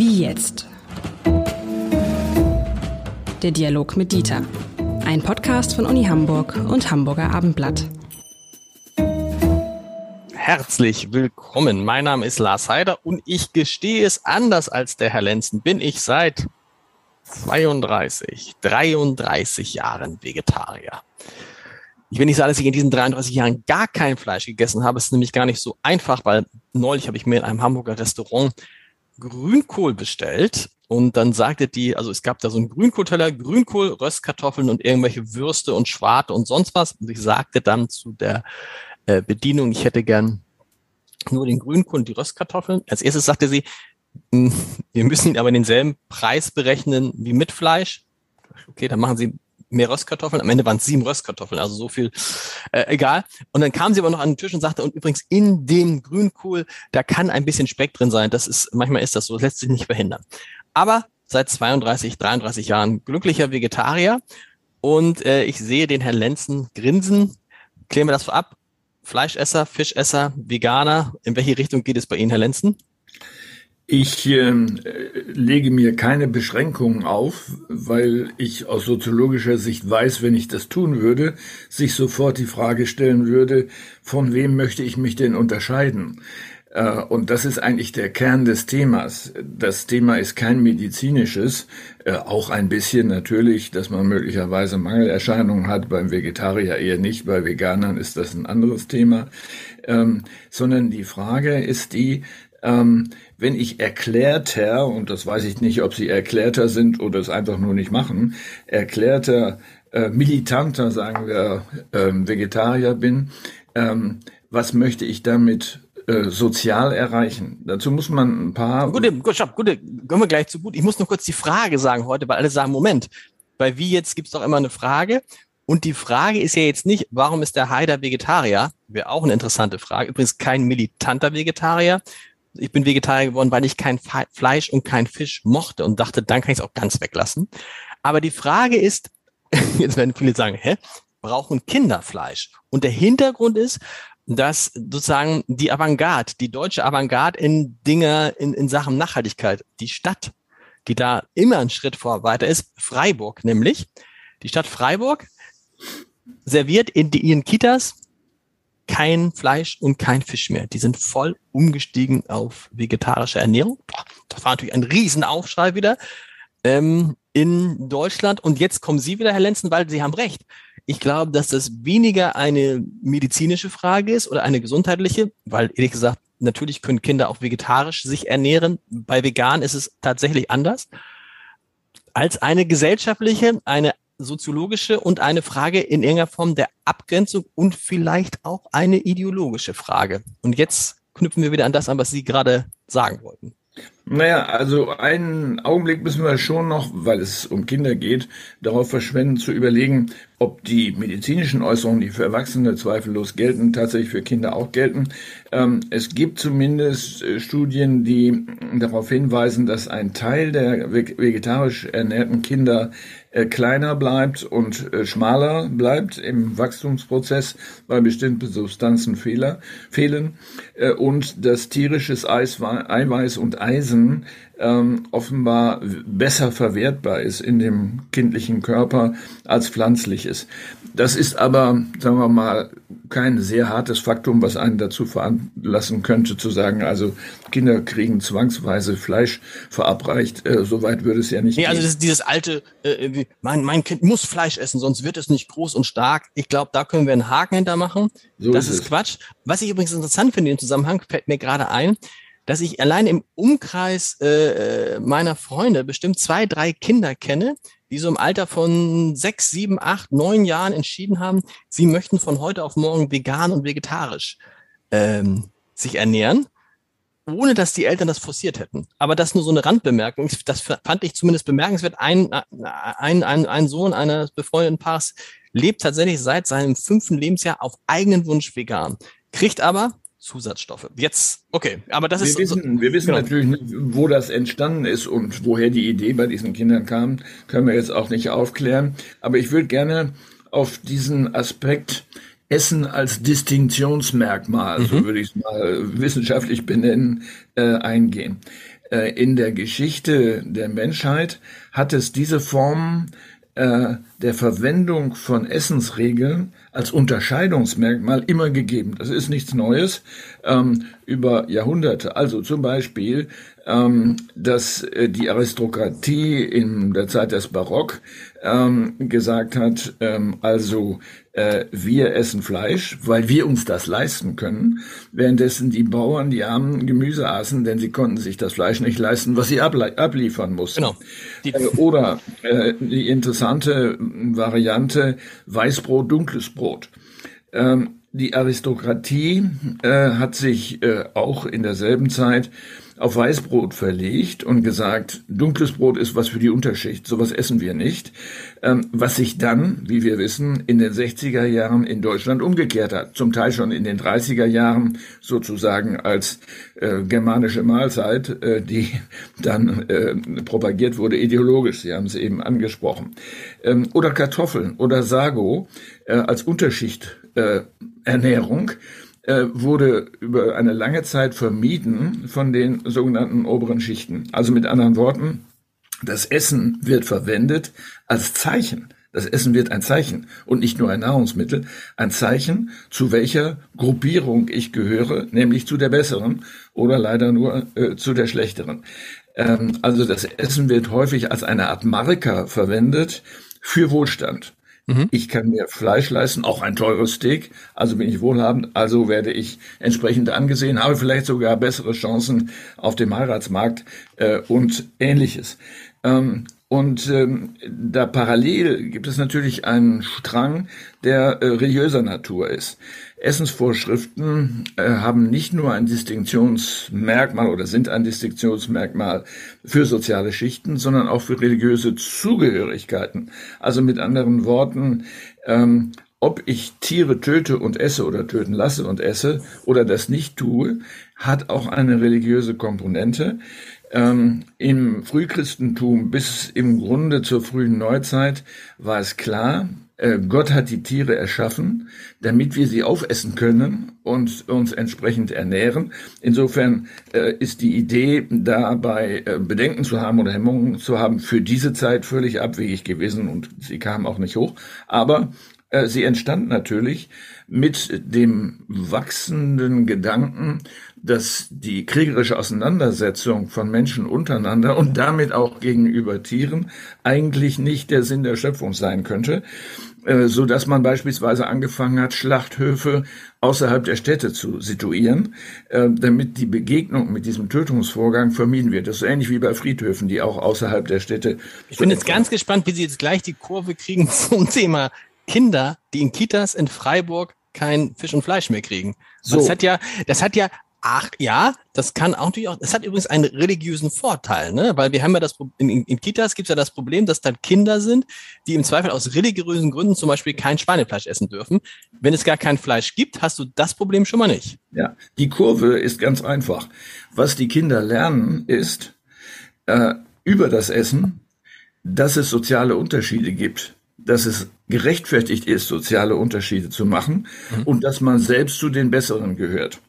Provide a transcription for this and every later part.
Wie jetzt? Der Dialog mit Dieter. Ein Podcast von Uni Hamburg und Hamburger Abendblatt. Herzlich willkommen. Mein Name ist Lars Heider und ich gestehe es anders als der Herr Lenzen. Bin ich seit 32, 33 Jahren Vegetarier. Ich will nicht sagen, dass ich in diesen 33 Jahren gar kein Fleisch gegessen habe. Es ist nämlich gar nicht so einfach, weil neulich habe ich mir in einem Hamburger Restaurant Grünkohl bestellt und dann sagte die, also es gab da so einen Grünkohlteller, Grünkohl, Röstkartoffeln und irgendwelche Würste und Schwarte und sonst was. Und ich sagte dann zu der äh, Bedienung, ich hätte gern nur den Grünkohl und die Röstkartoffeln. Als erstes sagte sie, hm, wir müssen aber denselben Preis berechnen wie mit Fleisch. Okay, dann machen Sie mehr Röstkartoffeln. Am Ende waren es sieben Röstkartoffeln, also so viel, äh, egal. Und dann kam sie aber noch an den Tisch und sagte, und übrigens in dem Grünkohl, da kann ein bisschen Speck drin sein. Das ist, manchmal ist das so, das lässt sich nicht verhindern. Aber seit 32, 33 Jahren glücklicher Vegetarier. Und äh, ich sehe den Herrn Lenzen grinsen. Klären wir das vorab. Fleischesser, Fischesser, Veganer. In welche Richtung geht es bei Ihnen, Herr Lenzen? Ich äh, lege mir keine Beschränkungen auf, weil ich aus soziologischer Sicht weiß, wenn ich das tun würde, sich sofort die Frage stellen würde, von wem möchte ich mich denn unterscheiden? Äh, und das ist eigentlich der Kern des Themas. Das Thema ist kein medizinisches, äh, auch ein bisschen natürlich, dass man möglicherweise Mangelerscheinungen hat, beim Vegetarier eher nicht, bei Veganern ist das ein anderes Thema, ähm, sondern die Frage ist die, ähm, wenn ich erklärter, und das weiß ich nicht, ob Sie erklärter sind oder es einfach nur nicht machen, erklärter, äh, militanter, sagen wir, ähm, Vegetarier bin, ähm, was möchte ich damit äh, sozial erreichen? Dazu muss man ein paar... Gute, gut, stopp, gute, kommen wir gleich zu gut. Ich muss nur kurz die Frage sagen heute, weil alle sagen, Moment, bei wie jetzt gibt's doch immer eine Frage. Und die Frage ist ja jetzt nicht, warum ist der Haider Vegetarier? Wäre auch eine interessante Frage. Übrigens kein militanter Vegetarier, ich bin Vegetarier geworden, weil ich kein Fleisch und kein Fisch mochte und dachte, dann kann ich es auch ganz weglassen. Aber die Frage ist, jetzt werden viele sagen, hä, brauchen Kinder Fleisch? Und der Hintergrund ist, dass sozusagen die Avantgarde, die deutsche Avantgarde in Dinge, in, in Sachen Nachhaltigkeit, die Stadt, die da immer einen Schritt vor weiter ist, Freiburg nämlich, die Stadt Freiburg serviert in die, ihren Kitas kein Fleisch und kein Fisch mehr. Die sind voll umgestiegen auf vegetarische Ernährung. Das war natürlich ein Riesenaufschrei wieder ähm, in Deutschland. Und jetzt kommen Sie wieder, Herr Lenzen, weil Sie haben recht. Ich glaube, dass das weniger eine medizinische Frage ist oder eine gesundheitliche, weil ehrlich gesagt, natürlich können Kinder auch vegetarisch sich ernähren. Bei vegan ist es tatsächlich anders. Als eine gesellschaftliche, eine soziologische und eine Frage in irgendeiner Form der Abgrenzung und vielleicht auch eine ideologische Frage. Und jetzt knüpfen wir wieder an das an, was Sie gerade sagen wollten. Naja, also einen Augenblick müssen wir schon noch, weil es um Kinder geht, darauf verschwenden zu überlegen, ob die medizinischen Äußerungen, die für Erwachsene zweifellos gelten, tatsächlich für Kinder auch gelten. Ähm, es gibt zumindest äh, Studien, die darauf hinweisen, dass ein Teil der vegetarisch ernährten Kinder äh, kleiner bleibt und äh, schmaler bleibt im Wachstumsprozess, weil bestimmte Substanzen fehlen und dass tierisches Eiweiß und Eisen ähm, offenbar besser verwertbar ist in dem kindlichen Körper als pflanzliches. Das ist aber, sagen wir mal, kein sehr hartes Faktum, was einen dazu veranlassen könnte, zu sagen, also Kinder kriegen zwangsweise Fleisch verabreicht. Äh, Soweit würde es ja nicht nee, also gehen. Also das dieses alte, äh, mein, mein Kind muss Fleisch essen, sonst wird es nicht groß und stark. Ich glaube, da können wir einen Haken hintermachen. So das ist, ist Quatsch. Was ich übrigens interessant finde im Zusammenhang, fällt mir gerade ein, dass ich allein im Umkreis äh, meiner Freunde bestimmt zwei, drei Kinder kenne, die so im Alter von sechs, sieben, acht, neun Jahren entschieden haben, sie möchten von heute auf morgen vegan und vegetarisch ähm, sich ernähren, ohne dass die Eltern das forciert hätten. Aber das nur so eine Randbemerkung. Das fand ich zumindest bemerkenswert. Ein, ein, ein, ein Sohn eines befreundeten Paars lebt tatsächlich seit seinem fünften Lebensjahr auf eigenen Wunsch vegan, kriegt aber Zusatzstoffe. Jetzt, okay, aber das wir ist. Wissen, wir wissen genau. natürlich nicht, wo das entstanden ist und woher die Idee bei diesen Kindern kam, können wir jetzt auch nicht aufklären. Aber ich würde gerne auf diesen Aspekt Essen als Distinktionsmerkmal, mhm. so würde ich es mal wissenschaftlich benennen, äh, eingehen. Äh, in der Geschichte der Menschheit hat es diese Form äh, der Verwendung von Essensregeln als Unterscheidungsmerkmal immer gegeben. Das ist nichts Neues ähm, über Jahrhunderte. Also zum Beispiel, ähm, dass äh, die Aristokratie in der Zeit des Barock ähm, gesagt hat, ähm, also äh, wir essen Fleisch, weil wir uns das leisten können, währenddessen die Bauern die armen Gemüse aßen, denn sie konnten sich das Fleisch nicht leisten, was sie abliefern mussten. Genau. Äh, oder äh, die interessante Variante Weißbrot, dunkles Brot. Ähm, die Aristokratie äh, hat sich äh, auch in derselben Zeit auf Weißbrot verlegt und gesagt, dunkles Brot ist was für die Unterschicht, sowas essen wir nicht. Ähm, was sich dann, wie wir wissen, in den 60er Jahren in Deutschland umgekehrt hat. Zum Teil schon in den 30er Jahren sozusagen als äh, germanische Mahlzeit, äh, die dann äh, propagiert wurde ideologisch. Sie haben es eben angesprochen. Ähm, oder Kartoffeln oder Sago äh, als Unterschichternährung. Äh, wurde über eine lange Zeit vermieden von den sogenannten oberen Schichten. Also mit anderen Worten, das Essen wird verwendet als Zeichen. Das Essen wird ein Zeichen und nicht nur ein Nahrungsmittel, ein Zeichen, zu welcher Gruppierung ich gehöre, nämlich zu der besseren oder leider nur äh, zu der schlechteren. Ähm, also das Essen wird häufig als eine Art Marker verwendet für Wohlstand. Mhm. Ich kann mir Fleisch leisten, auch ein teures Steak, also bin ich wohlhabend, also werde ich entsprechend angesehen, habe vielleicht sogar bessere Chancen auf dem Heiratsmarkt äh, und ähnliches. Ähm, und ähm, da parallel gibt es natürlich einen Strang, der äh, religiöser Natur ist. Essensvorschriften äh, haben nicht nur ein Distinktionsmerkmal oder sind ein Distinktionsmerkmal für soziale Schichten, sondern auch für religiöse Zugehörigkeiten. Also mit anderen Worten, ähm, ob ich Tiere töte und esse oder töten lasse und esse oder das nicht tue, hat auch eine religiöse Komponente. Ähm, Im Frühchristentum bis im Grunde zur frühen Neuzeit war es klar, Gott hat die Tiere erschaffen, damit wir sie aufessen können und uns entsprechend ernähren. Insofern äh, ist die Idee, dabei äh, Bedenken zu haben oder Hemmungen zu haben, für diese Zeit völlig abwegig gewesen und sie kam auch nicht hoch. Aber äh, sie entstand natürlich mit dem wachsenden Gedanken, dass die kriegerische Auseinandersetzung von Menschen untereinander und damit auch gegenüber Tieren eigentlich nicht der Sinn der Schöpfung sein könnte, äh, so dass man beispielsweise angefangen hat, Schlachthöfe außerhalb der Städte zu situieren, äh, damit die Begegnung mit diesem Tötungsvorgang vermieden wird. Das ist ähnlich wie bei Friedhöfen, die auch außerhalb der Städte. Ich bin jetzt ganz gespannt, wie Sie jetzt gleich die Kurve kriegen zum Thema Kinder, die in Kitas in Freiburg kein Fisch und Fleisch mehr kriegen. So. Das hat ja, das hat ja Ach ja, das kann auch natürlich auch. Es hat übrigens einen religiösen Vorteil, ne? Weil wir haben ja das in, in, in Kitas gibt es ja das Problem, dass dann Kinder sind, die im Zweifel aus religiösen Gründen zum Beispiel kein Schweinefleisch essen dürfen. Wenn es gar kein Fleisch gibt, hast du das Problem schon mal nicht. Ja, die Kurve ist ganz einfach. Was die Kinder lernen, ist äh, über das Essen, dass es soziale Unterschiede gibt dass es gerechtfertigt ist, soziale Unterschiede zu machen mhm. und dass man selbst zu den Besseren gehört.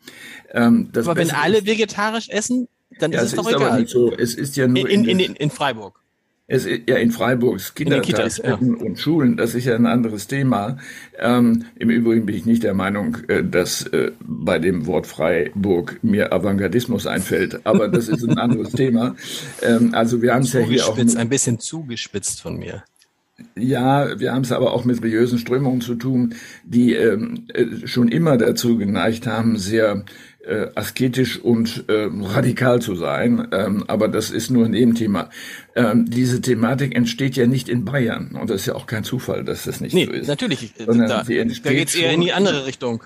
Ähm, aber wenn alle vegetarisch essen, dann ja, ist es, doch ist egal. Aber nicht so. Es ist ja nur in, in, in, in Freiburg. Es, ja, in Freiburg, Kindertagesstätten ja. und Schulen, das ist ja ein anderes Thema. Ähm, Im Übrigen bin ich nicht der Meinung, äh, dass äh, bei dem Wort Freiburg mir Avantgardismus einfällt, aber das ist ein anderes Thema. Ähm, also wir haben es ja hier auch... Ein bisschen zugespitzt von mir. Ja, wir haben es aber auch mit religiösen Strömungen zu tun, die ähm, äh, schon immer dazu geneigt haben, sehr äh, asketisch und äh, radikal zu sein. Ähm, aber das ist nur ein Nebenthema. Ähm, diese Thematik entsteht ja nicht in Bayern. Und das ist ja auch kein Zufall, dass das nicht nee, so ist. Natürlich. Sondern da, da geht es eher in die andere Richtung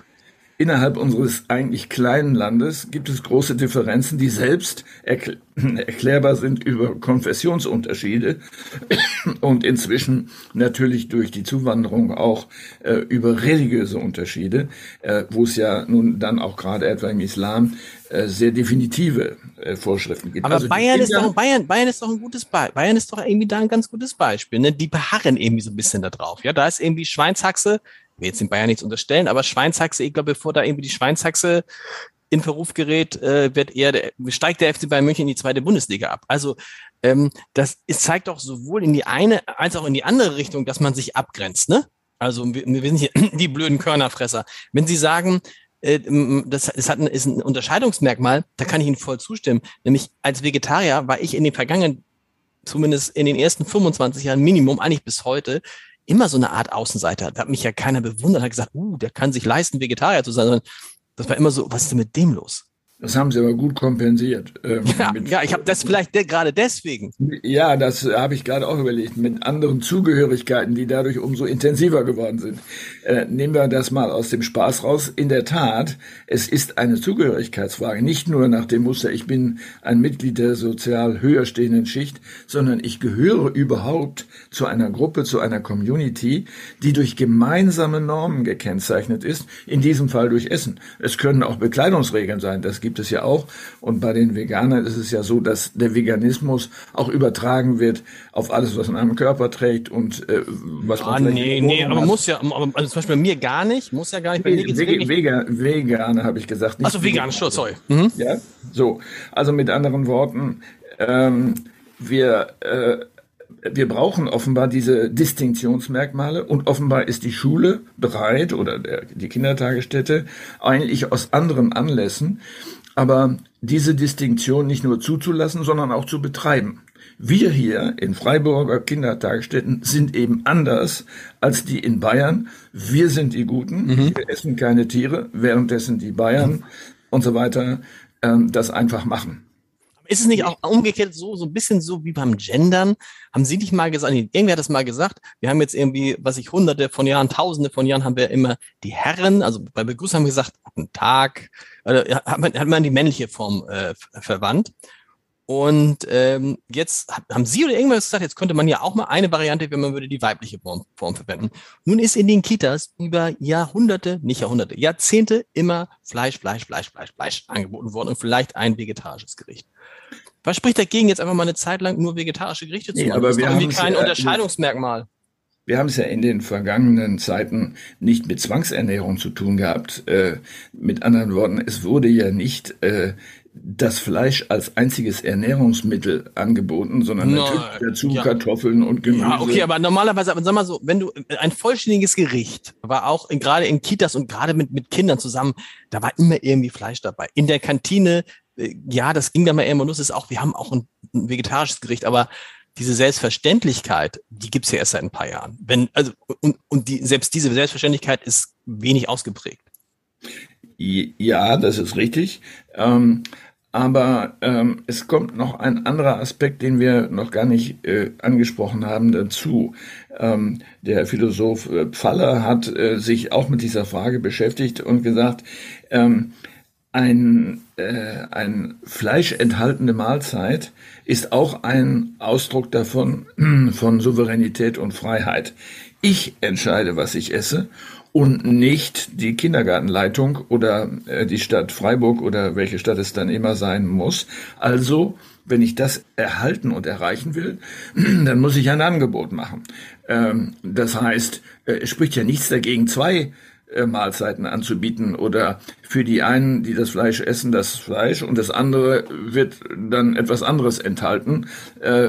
innerhalb unseres eigentlich kleinen Landes gibt es große Differenzen, die selbst erkl erklärbar sind über Konfessionsunterschiede und inzwischen natürlich durch die Zuwanderung auch äh, über religiöse Unterschiede, äh, wo es ja nun dann auch gerade etwa im Islam äh, sehr definitive äh, Vorschriften gibt. Aber also Bayern ist doch Bayern, Bayern ist doch ein gutes Beispiel. Bayern ist doch irgendwie da ein ganz gutes Beispiel. Ne? Die beharren irgendwie so ein bisschen da drauf. Ja, da ist irgendwie Schweinshaxe will jetzt in Bayern nichts unterstellen, aber Schweinshaxe, ich glaube, bevor da irgendwie die Schweinshaxe in Verruf gerät, äh, wird eher der, steigt der FC Bayern München in die zweite Bundesliga ab. Also ähm, das ist, zeigt doch sowohl in die eine als auch in die andere Richtung, dass man sich abgrenzt. Ne? Also wir, wir sind hier die blöden Körnerfresser. Wenn Sie sagen, äh, das, das hat ein, ist ein Unterscheidungsmerkmal, da kann ich Ihnen voll zustimmen. Nämlich als Vegetarier war ich in den vergangenen, zumindest in den ersten 25 Jahren Minimum, eigentlich bis heute, immer so eine Art Außenseiter. Da hat mich ja keiner bewundert, hat gesagt, uh, der kann sich leisten, Vegetarier zu sein. Das war immer so, was ist denn mit dem los? Das haben sie aber gut kompensiert. Ähm, ja, ja, ich habe das vielleicht de gerade deswegen. Ja, das habe ich gerade auch überlegt, mit anderen Zugehörigkeiten, die dadurch umso intensiver geworden sind. Äh, nehmen wir das mal aus dem Spaß raus. In der Tat, es ist eine Zugehörigkeitsfrage, nicht nur nach dem Muster, ich bin ein Mitglied der sozial höher stehenden Schicht, sondern ich gehöre überhaupt zu einer Gruppe, zu einer Community, die durch gemeinsame Normen gekennzeichnet ist, in diesem Fall durch Essen. Es können auch Bekleidungsregeln sein, das gibt es ja auch. Und bei den Veganern ist es ja so, dass der Veganismus auch übertragen wird auf alles, was man am Körper trägt und äh, was man ah, nee, nee, aber hat. muss ja, aber, also zum Beispiel bei mir gar nicht, muss ja gar nicht. Bei mir Wege, Wege, Vegane habe ich gesagt. Also vegan, vegan sorry. Mhm. Ja, so. Also mit anderen Worten, ähm, wir äh, wir brauchen offenbar diese Distinktionsmerkmale und offenbar ist die Schule bereit oder der, die Kindertagesstätte eigentlich aus anderen Anlässen, aber diese Distinktion nicht nur zuzulassen, sondern auch zu betreiben. Wir hier in Freiburger Kindertagesstätten sind eben anders als die in Bayern. Wir sind die Guten, mhm. wir essen keine Tiere, währenddessen die Bayern und so weiter ähm, das einfach machen. Ist es nicht auch umgekehrt so, so ein bisschen so wie beim Gendern? Haben Sie nicht mal gesagt, irgendwer hat das mal gesagt, wir haben jetzt irgendwie, was ich hunderte von Jahren, tausende von Jahren haben wir immer die Herren, also bei Begrüßung haben wir gesagt, guten Tag, äh, hat, man, hat man die männliche Form äh, verwandt. Und ähm, jetzt haben Sie oder irgendwas gesagt, jetzt könnte man ja auch mal eine Variante, wenn man würde die weibliche Form, Form verwenden. Nun ist in den Kitas über Jahrhunderte, nicht Jahrhunderte, Jahrzehnte immer Fleisch, Fleisch, Fleisch, Fleisch, Fleisch angeboten worden und vielleicht ein vegetarisches Gericht. Was spricht dagegen, jetzt einfach mal eine Zeit lang nur vegetarische Gerichte zu machen? Nee, aber das ist wir irgendwie kein ja, Unterscheidungsmerkmal. Wir haben es ja in den vergangenen Zeiten nicht mit Zwangsernährung zu tun gehabt. Äh, mit anderen Worten, es wurde ja nicht äh, das Fleisch als einziges Ernährungsmittel angeboten, sondern no, natürlich dazu ja. Kartoffeln und Gemüse. Ja, okay, aber normalerweise, aber sag mal so, wenn du ein vollständiges Gericht war auch in, gerade in Kitas und gerade mit, mit Kindern zusammen, da war immer irgendwie Fleisch dabei. In der Kantine, äh, ja, das ging da mal immer los, ist auch, wir haben auch ein, ein vegetarisches Gericht, aber diese Selbstverständlichkeit, die gibt's ja erst seit ein paar Jahren. Wenn, also, und, und die, selbst diese Selbstverständlichkeit ist wenig ausgeprägt. Ja, das ist richtig. Ähm, aber ähm, es kommt noch ein anderer Aspekt, den wir noch gar nicht äh, angesprochen haben, dazu. Ähm, der Philosoph äh, Pfaller hat äh, sich auch mit dieser Frage beschäftigt und gesagt, ähm, ein, äh, ein Fleisch Mahlzeit ist auch ein Ausdruck davon, von Souveränität und Freiheit. Ich entscheide, was ich esse und nicht die Kindergartenleitung oder äh, die Stadt Freiburg oder welche Stadt es dann immer sein muss. Also, wenn ich das erhalten und erreichen will, dann muss ich ein Angebot machen. Ähm, das heißt, äh, es spricht ja nichts dagegen, zwei äh, Mahlzeiten anzubieten oder für die einen, die das Fleisch essen, das Fleisch und das andere wird dann etwas anderes enthalten,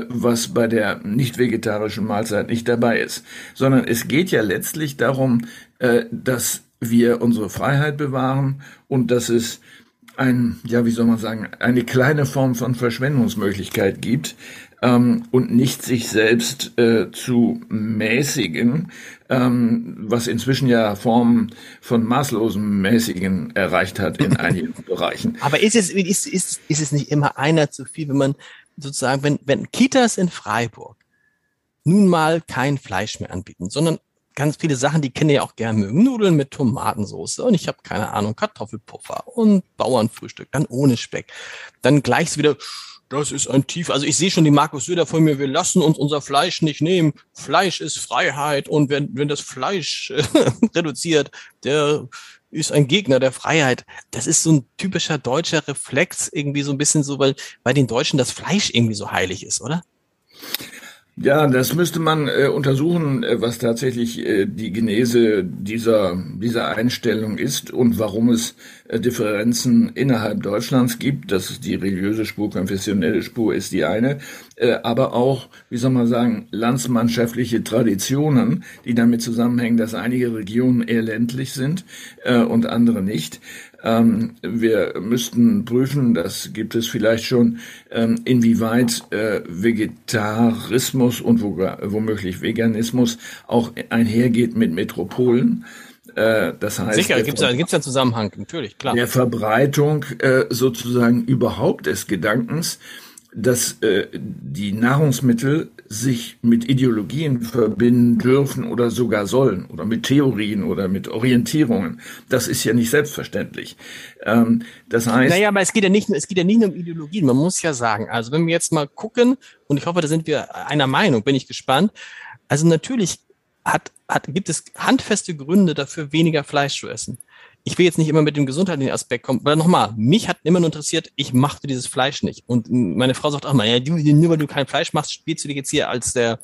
was bei der nicht vegetarischen Mahlzeit nicht dabei ist. Sondern es geht ja letztlich darum, äh, dass wir unsere Freiheit bewahren und dass es ein, ja, wie soll man sagen, eine kleine Form von Verschwendungsmöglichkeit gibt, ähm, und nicht sich selbst äh, zu mäßigen, ähm, was inzwischen ja Formen von maßlosem Mäßigen erreicht hat in einigen Bereichen. Aber ist es, ist, ist, ist es nicht immer einer zu viel, wenn man sozusagen, wenn, wenn Kitas in Freiburg nun mal kein Fleisch mehr anbieten, sondern ganz viele Sachen, die Kinder ja auch gerne mögen. Nudeln mit Tomatensauce und ich habe keine Ahnung, Kartoffelpuffer und Bauernfrühstück, dann ohne Speck. Dann gleich wieder das ist ein tief. Also ich sehe schon die Markus Söder von mir. Wir lassen uns unser Fleisch nicht nehmen. Fleisch ist Freiheit. Und wenn, wenn das Fleisch äh, reduziert, der ist ein Gegner der Freiheit. Das ist so ein typischer deutscher Reflex, irgendwie so ein bisschen so, weil bei den Deutschen das Fleisch irgendwie so heilig ist, oder? Ja, das müsste man äh, untersuchen, äh, was tatsächlich äh, die Genese dieser, dieser Einstellung ist und warum es äh, Differenzen innerhalb Deutschlands gibt. Das ist die religiöse Spur, konfessionelle Spur ist die eine, äh, aber auch, wie soll man sagen, landsmannschaftliche Traditionen, die damit zusammenhängen, dass einige Regionen eher ländlich sind äh, und andere nicht. Ähm, wir müssten prüfen, das gibt es vielleicht schon, ähm, inwieweit äh, Vegetarismus und womöglich Veganismus auch einhergeht mit Metropolen. Äh, das heißt, Sicher, gibt es gibt's einen Zusammenhang, natürlich, klar. Der Verbreitung äh, sozusagen überhaupt des Gedankens, dass äh, die Nahrungsmittel sich mit Ideologien verbinden dürfen oder sogar sollen oder mit Theorien oder mit Orientierungen. Das ist ja nicht selbstverständlich. Ähm, das heißt. Naja, aber es geht ja nicht, es geht ja nicht nur um Ideologien. Man muss ja sagen, also wenn wir jetzt mal gucken, und ich hoffe, da sind wir einer Meinung, bin ich gespannt. Also natürlich hat, hat, gibt es handfeste Gründe dafür, weniger Fleisch zu essen ich will jetzt nicht immer mit dem gesundheitlichen Aspekt kommen, weil nochmal, mich hat immer nur interessiert, ich machte dieses Fleisch nicht. Und meine Frau sagt auch mal, ja, du, nur weil du kein Fleisch machst, spielst du dich jetzt hier als der,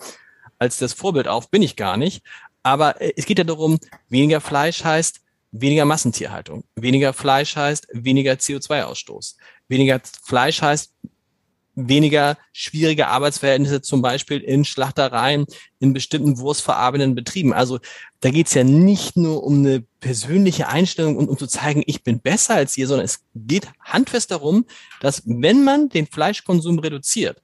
als das Vorbild auf, bin ich gar nicht. Aber äh, es geht ja darum, weniger Fleisch heißt weniger Massentierhaltung. Weniger Fleisch heißt weniger CO2-Ausstoß. Weniger Fleisch heißt weniger schwierige Arbeitsverhältnisse, zum Beispiel in Schlachtereien, in bestimmten wurstverarbeitenden Betrieben. Also da geht's ja nicht nur um eine persönliche Einstellung und um zu zeigen, ich bin besser als ihr, sondern es geht handfest darum, dass wenn man den Fleischkonsum reduziert,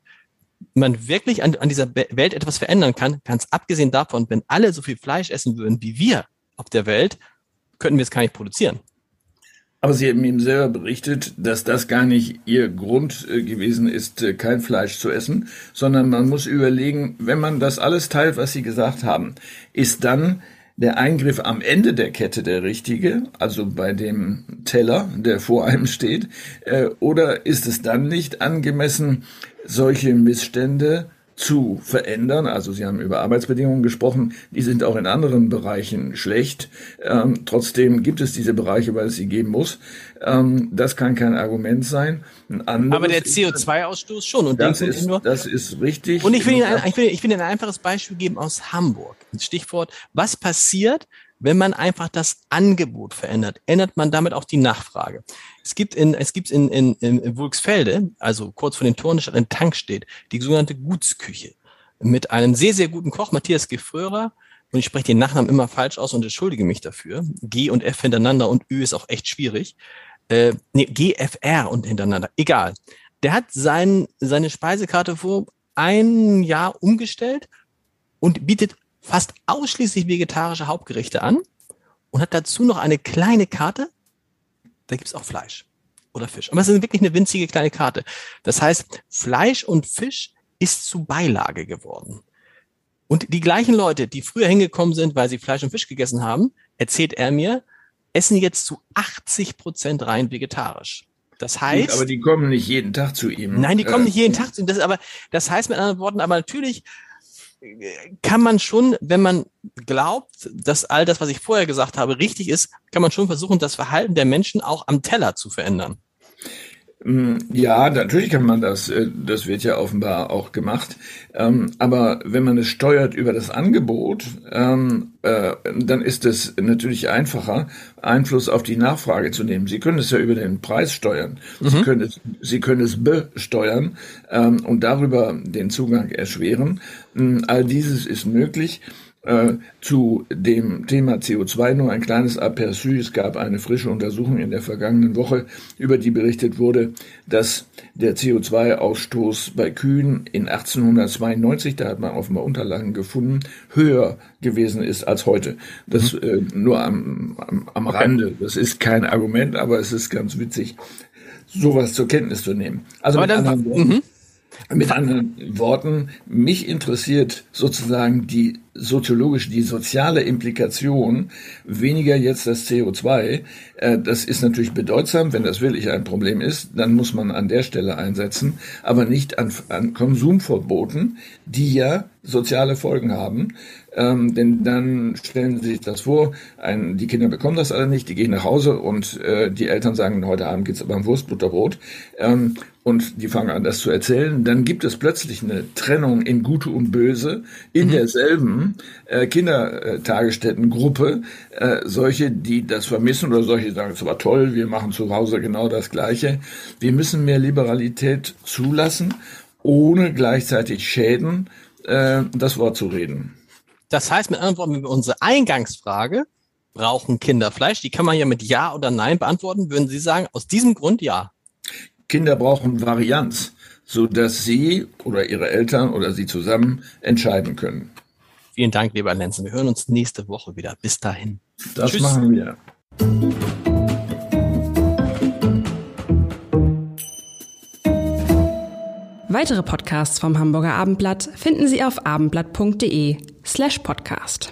man wirklich an, an dieser Welt etwas verändern kann, ganz abgesehen davon, wenn alle so viel Fleisch essen würden wie wir auf der Welt, könnten wir es gar nicht produzieren. Aber Sie haben ihm selber berichtet, dass das gar nicht Ihr Grund äh, gewesen ist, äh, kein Fleisch zu essen, sondern man muss überlegen, wenn man das alles teilt, was Sie gesagt haben, ist dann der Eingriff am Ende der Kette der richtige, also bei dem Teller, der vor einem steht, äh, oder ist es dann nicht angemessen, solche Missstände zu verändern. Also Sie haben über Arbeitsbedingungen gesprochen, die sind auch in anderen Bereichen schlecht. Ähm, trotzdem gibt es diese Bereiche, weil es sie geben muss. Ähm, das kann kein Argument sein. Aber der CO2-Ausstoß schon. Und das, ist, nur, das ist richtig. Und ich will, Ihnen ein, ich, will, ich will Ihnen ein einfaches Beispiel geben aus Hamburg. Stichwort, was passiert, wenn man einfach das Angebot verändert, ändert man damit auch die Nachfrage. Es gibt in, es gibt in, in, in Wulksfelde, also kurz vor den Toren der ein Tank steht, die sogenannte Gutsküche. Mit einem sehr, sehr guten Koch, Matthias Gefrörer, und ich spreche den Nachnamen immer falsch aus und entschuldige mich dafür. G und F hintereinander und Ö ist auch echt schwierig. Äh, nee, GFR und hintereinander. Egal. Der hat sein, seine Speisekarte vor ein Jahr umgestellt und bietet fast ausschließlich vegetarische Hauptgerichte an und hat dazu noch eine kleine Karte. Da gibt's auch Fleisch oder Fisch. Aber es ist wirklich eine winzige kleine Karte. Das heißt, Fleisch und Fisch ist zu Beilage geworden. Und die gleichen Leute, die früher hingekommen sind, weil sie Fleisch und Fisch gegessen haben, erzählt er mir, essen jetzt zu 80 Prozent rein vegetarisch. Das heißt. aber die kommen nicht jeden Tag zu ihm. Nein, die kommen nicht jeden Tag zu ihm. Das, aber, das heißt mit anderen Worten, aber natürlich kann man schon, wenn man glaubt, dass all das, was ich vorher gesagt habe, richtig ist, kann man schon versuchen, das Verhalten der Menschen auch am Teller zu verändern. Mm, ja, natürlich kann man das. Äh, das wird ja offenbar auch gemacht. Ähm, aber wenn man es steuert über das Angebot, ähm, äh, dann ist es natürlich einfacher, Einfluss auf die Nachfrage zu nehmen. Sie können es ja über den Preis steuern. Mhm. Sie können es, Sie können es besteuern ähm, und darüber den Zugang erschweren. All dieses ist möglich. Äh, zu dem Thema CO2 nur ein kleines Aperçu. Es gab eine frische Untersuchung in der vergangenen Woche, über die berichtet wurde, dass der CO2-Ausstoß bei Kühen in 1892, da hat man offenbar Unterlagen gefunden, höher gewesen ist als heute. Das mhm. äh, nur am, am, am okay. Rande. Das ist kein Argument, aber es ist ganz witzig, sowas zur Kenntnis zu nehmen. Also aber mit dann, anderen Worten, mhm. Mit anderen Worten, mich interessiert sozusagen die soziologische, die soziale Implikation, weniger jetzt das CO2. Äh, das ist natürlich bedeutsam, wenn das wirklich ein Problem ist, dann muss man an der Stelle einsetzen, aber nicht an, an Konsumverboten, die ja soziale Folgen haben. Ähm, denn dann stellen Sie sich das vor, ein, die Kinder bekommen das alle nicht, die gehen nach Hause und äh, die Eltern sagen, heute Abend gibt's aber ein Wurstbutterbrot. Ähm, und die fangen an, das zu erzählen, dann gibt es plötzlich eine Trennung in Gute und Böse in mhm. derselben äh, Kindertagesstättengruppe. Äh, solche, die das vermissen oder solche, die sagen, es war toll, wir machen zu Hause genau das Gleiche. Wir müssen mehr Liberalität zulassen, ohne gleichzeitig Schäden äh, das Wort zu reden. Das heißt mit anderen Worten, unsere Eingangsfrage, brauchen Kinder Fleisch? Die kann man ja mit Ja oder Nein beantworten. Würden Sie sagen, aus diesem Grund ja? Kinder brauchen Varianz, so dass sie oder ihre Eltern oder sie zusammen entscheiden können. Vielen Dank, lieber Lenzen. Wir hören uns nächste Woche wieder. Bis dahin. Das Tschüss. machen wir. Weitere Podcasts vom Hamburger Abendblatt finden Sie auf abendblatt.de slash podcast.